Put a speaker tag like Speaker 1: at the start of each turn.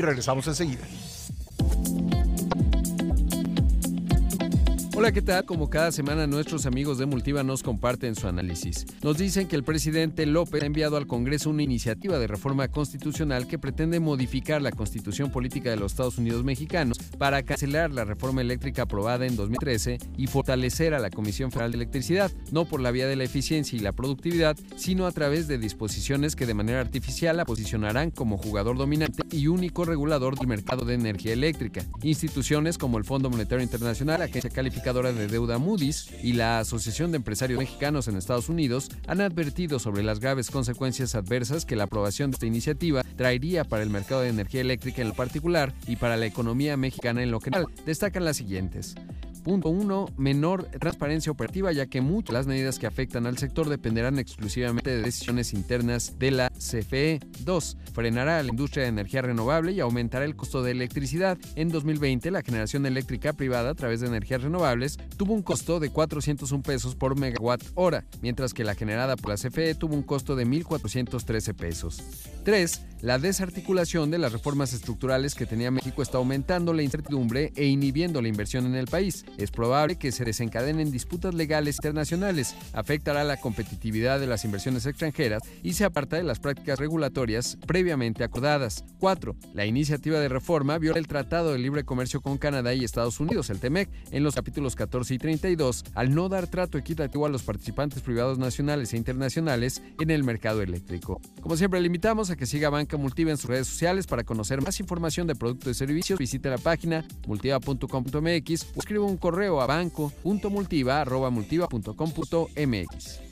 Speaker 1: regresamos enseguida.
Speaker 2: Hola, ¿qué tal? Como cada semana nuestros amigos de Multiva nos comparten su análisis. Nos dicen que el presidente López ha enviado al Congreso una iniciativa de reforma constitucional que pretende modificar la constitución política de los Estados Unidos mexicanos para cancelar la reforma eléctrica aprobada en 2013 y fortalecer a la Comisión Federal de Electricidad, no por la vía de la eficiencia y la productividad, sino a través de disposiciones que de manera artificial la posicionarán como jugador dominante y único regulador del mercado de energía eléctrica. Instituciones como el Fondo Monetario Internacional, Agencia Calificada de deuda Moody's y la Asociación de Empresarios Mexicanos en Estados Unidos han advertido sobre las graves consecuencias adversas que la aprobación de esta iniciativa traería para el mercado de energía eléctrica en lo particular y para la economía mexicana en lo general. Destacan las siguientes. Punto 1. Menor transparencia operativa, ya que muchas de las medidas que afectan al sector dependerán exclusivamente de decisiones internas de la CFE. 2. Frenará a la industria de energía renovable y aumentará el costo de electricidad. En 2020, la generación eléctrica privada a través de energías renovables tuvo un costo de 401 pesos por megawatt hora, mientras que la generada por la CFE tuvo un costo de 1.413 pesos. 3. La desarticulación de las reformas estructurales que tenía México está aumentando la incertidumbre e inhibiendo la inversión en el país. Es probable que se desencadenen disputas legales internacionales, afectará la competitividad de las inversiones extranjeras y se aparta de las prácticas regulatorias previamente acordadas. 4. La iniciativa de reforma viola el Tratado de Libre Comercio con Canadá y Estados Unidos, el TEMEC, en los capítulos 14 y 32, al no dar trato equitativo a los participantes privados nacionales e internacionales en el mercado eléctrico. Como siempre, le invitamos a que siga Banca Multiva en sus redes sociales. Para conocer más información de productos y servicios, visite la página multiva.com.mx o escriba un correo a banco.multiva.com.mx.